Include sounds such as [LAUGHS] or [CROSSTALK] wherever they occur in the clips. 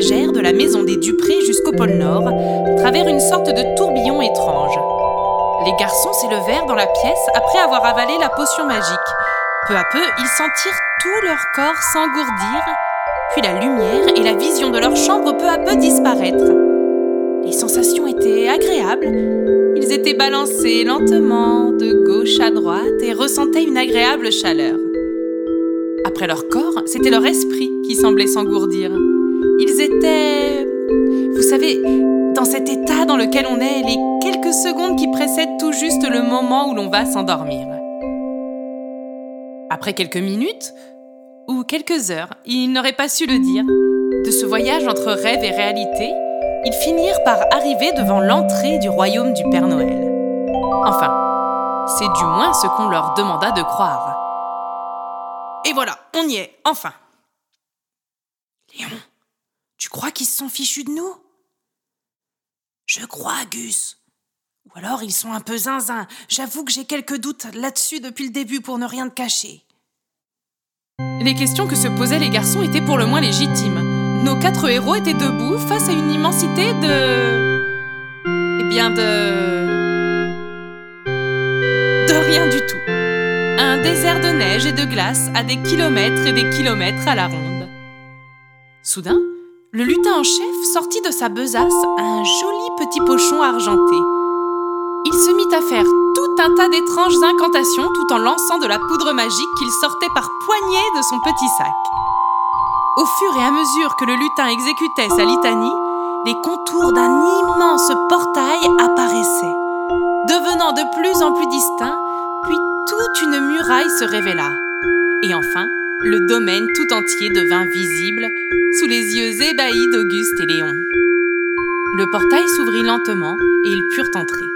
de la maison des Duprés jusqu'au pôle Nord, à travers une sorte de tourbillon étrange. Les garçons s'élevèrent dans la pièce après avoir avalé la potion magique. Peu à peu, ils sentirent tout leur corps s'engourdir, puis la lumière et la vision de leur chambre peu à peu disparaître. Les sensations étaient agréables. Ils étaient balancés lentement de gauche à droite et ressentaient une agréable chaleur. Après leur corps, c'était leur esprit qui semblait s'engourdir. Ils étaient... Vous savez, dans cet état dans lequel on est les quelques secondes qui précèdent tout juste le moment où l'on va s'endormir. Après quelques minutes, ou quelques heures, ils n'auraient pas su le dire, de ce voyage entre rêve et réalité, ils finirent par arriver devant l'entrée du royaume du Père Noël. Enfin, c'est du moins ce qu'on leur demanda de croire. Et voilà, on y est, enfin. Léon, tu crois qu'ils se sont fichus de nous? Je crois, Gus. Ou alors ils sont un peu zinzin. J'avoue que j'ai quelques doutes là-dessus depuis le début pour ne rien te cacher. Les questions que se posaient les garçons étaient pour le moins légitimes. Nos quatre héros étaient debout face à une immensité de. Eh bien, de. de rien du tout un désert de neige et de glace à des kilomètres et des kilomètres à la ronde. Soudain, le lutin en chef sortit de sa besace un joli petit pochon argenté. Il se mit à faire tout un tas d'étranges incantations tout en lançant de la poudre magique qu'il sortait par poignées de son petit sac. Au fur et à mesure que le lutin exécutait sa litanie, les contours d'un immense portail apparaissaient, devenant de plus en plus distincts puis toute une muraille se révéla. Et enfin, le domaine tout entier devint visible sous les yeux ébahis d'Auguste et Léon. Le portail s'ouvrit lentement et ils purent entrer.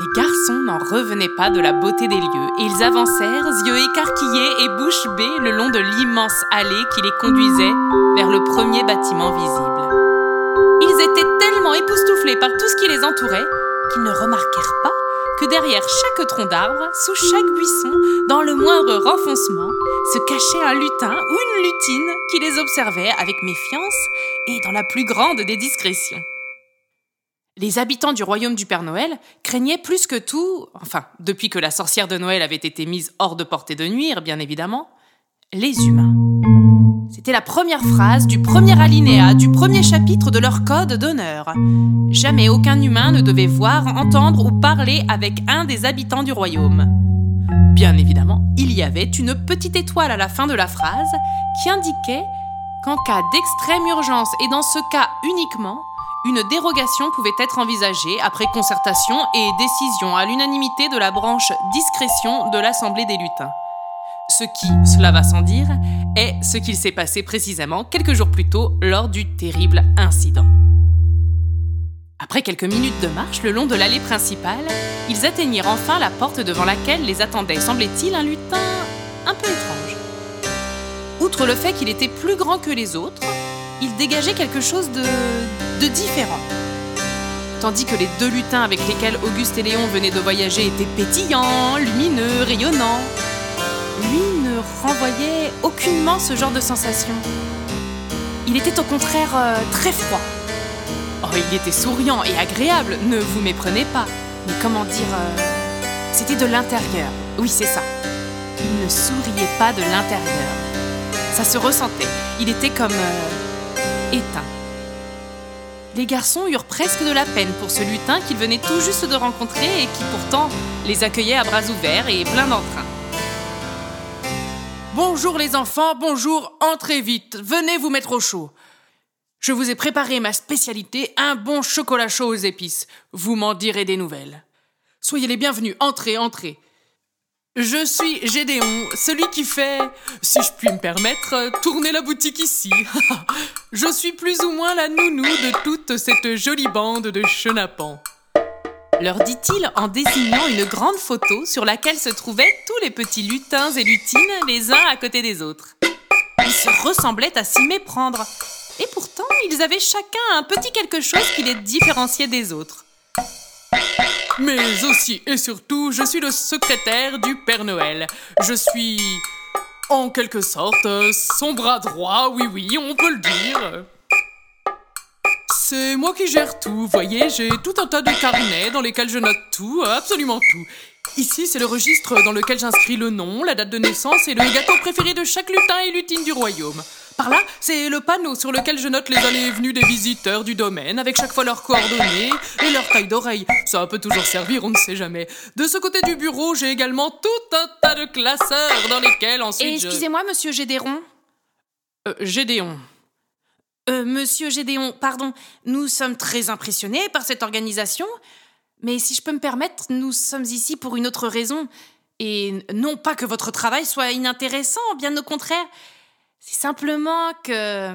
Les garçons n'en revenaient pas de la beauté des lieux et ils avancèrent, yeux écarquillés et bouche bée, le long de l'immense allée qui les conduisait vers le premier bâtiment visible. Ils étaient tellement époustouflés par tout ce qui les entourait qu'ils ne remarquèrent pas que derrière chaque tronc d'arbre, sous chaque buisson, dans le moindre renfoncement, se cachait un lutin ou une lutine qui les observait avec méfiance et dans la plus grande des discrétions. Les habitants du royaume du Père Noël craignaient plus que tout, enfin, depuis que la sorcière de Noël avait été mise hors de portée de nuire, bien évidemment, les humains. C'était la première phrase du premier alinéa du premier chapitre de leur code d'honneur. Jamais aucun humain ne devait voir, entendre ou parler avec un des habitants du royaume. Bien évidemment, il y avait une petite étoile à la fin de la phrase qui indiquait qu'en cas d'extrême urgence et dans ce cas uniquement, une dérogation pouvait être envisagée après concertation et décision à l'unanimité de la branche discrétion de l'Assemblée des lutins. Ce qui, cela va sans dire, est ce qu'il s'est passé précisément quelques jours plus tôt lors du terrible incident. Après quelques minutes de marche le long de l'allée principale, ils atteignirent enfin la porte devant laquelle les attendait, semblait-il, un lutin un peu étrange. Outre le fait qu'il était plus grand que les autres, il dégageait quelque chose de, de différent. Tandis que les deux lutins avec lesquels Auguste et Léon venaient de voyager étaient pétillants, lumineux, rayonnants, renvoyait aucunement ce genre de sensation. Il était au contraire euh, très froid. Oh, il était souriant et agréable, ne vous méprenez pas. Mais comment dire euh, C'était de l'intérieur. Oui, c'est ça. Il ne souriait pas de l'intérieur. Ça se ressentait. Il était comme euh, éteint. Les garçons eurent presque de la peine pour ce lutin qu'ils venaient tout juste de rencontrer et qui pourtant les accueillait à bras ouverts et plein d'entrain. Bonjour les enfants, bonjour, entrez vite, venez vous mettre au chaud. Je vous ai préparé ma spécialité, un bon chocolat chaud aux épices. Vous m'en direz des nouvelles. Soyez les bienvenus, entrez, entrez. Je suis Gédéon, celui qui fait, si je puis me permettre, tourner la boutique ici. [LAUGHS] Je suis plus ou moins la nounou de toute cette jolie bande de chenapans. Leur dit-il en désignant une grande photo sur laquelle se trouvaient tous les petits lutins et lutines les uns à côté des autres. Ils se ressemblaient à s'y méprendre. Et pourtant, ils avaient chacun un petit quelque chose qui les différenciait des autres. Mais aussi et surtout, je suis le secrétaire du Père Noël. Je suis, en quelque sorte, son bras droit, oui oui, on peut le dire. C'est moi qui gère tout, voyez, j'ai tout un tas de carnets dans lesquels je note tout, absolument tout. Ici, c'est le registre dans lequel j'inscris le nom, la date de naissance et le gâteau préféré de chaque lutin et lutine du royaume. Par là, c'est le panneau sur lequel je note les allées et venues des visiteurs du domaine, avec chaque fois leurs coordonnées et leur taille d'oreille. Ça peut toujours servir, on ne sait jamais. De ce côté du bureau, j'ai également tout un tas de classeurs dans lesquels ensuite Et excusez-moi, monsieur Gédéon? Euh, Gédéon. Euh, monsieur Gédéon, pardon, nous sommes très impressionnés par cette organisation, mais si je peux me permettre, nous sommes ici pour une autre raison. Et non pas que votre travail soit inintéressant, bien au contraire. C'est simplement que...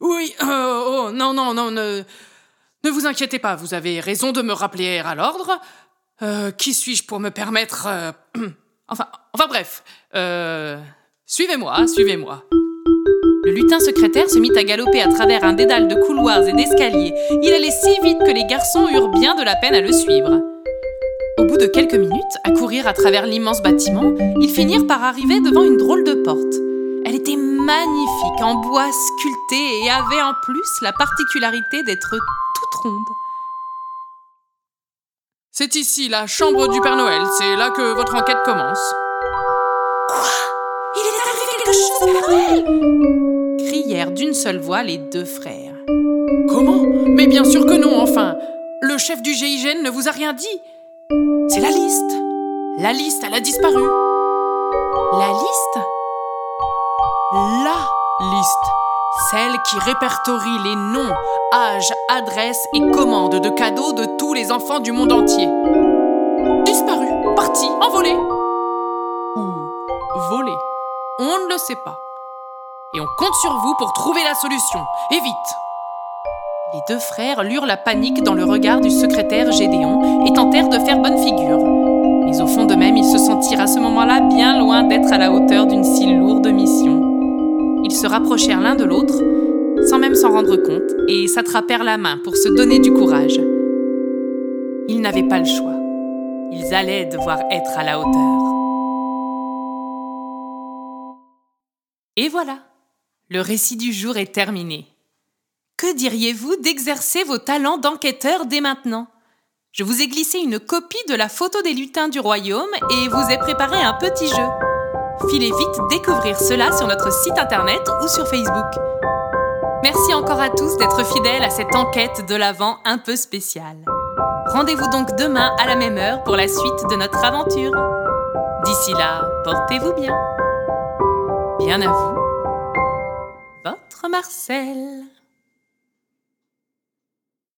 Oui, euh, oh, non, non, non, ne, vous inquiétez pas, vous avez raison de me rappeler à l'ordre. Euh, qui suis-je pour me permettre... [CLEARS THROAT] enfin, enfin bref, suivez-moi, suivez-moi. Le lutin secrétaire se mit à galoper à travers un dédale de couloirs et d'escaliers. Il allait si vite que les garçons eurent bien de la peine à le suivre. Au bout de quelques minutes, à courir à travers l'immense bâtiment, ils finirent par arriver devant une drôle de porte. Elle était magnifique, en bois sculpté et avait en plus la particularité d'être toute ronde. C'est ici la chambre du Père Noël, c'est là que votre enquête commence. Crièrent d'une seule voix les deux frères. Comment? Mais bien sûr que non, enfin. Le chef du GIGN ne vous a rien dit. C'est la liste. La liste, elle a disparu. La liste? La liste. Celle qui répertorie les noms, âges, adresses et commandes de cadeaux de tous les enfants du monde entier. Disparu, parti, envolé. Ne pas. Et on compte sur vous pour trouver la solution. Et vite Les deux frères lurent la panique dans le regard du secrétaire Gédéon et tentèrent de faire bonne figure. Mais au fond d'eux-mêmes, ils se sentirent à ce moment-là bien loin d'être à la hauteur d'une si lourde mission. Ils se rapprochèrent l'un de l'autre, sans même s'en rendre compte, et s'attrapèrent la main pour se donner du courage. Ils n'avaient pas le choix. Ils allaient devoir être à la hauteur. Et voilà, le récit du jour est terminé. Que diriez-vous d'exercer vos talents d'enquêteur dès maintenant? Je vous ai glissé une copie de la photo des lutins du royaume et vous ai préparé un petit jeu. Filez vite découvrir cela sur notre site internet ou sur Facebook. Merci encore à tous d'être fidèles à cette enquête de l'Avent un peu spéciale. Rendez-vous donc demain à la même heure pour la suite de notre aventure. D'ici là, portez-vous bien. Bien à vous. Votre Marcel.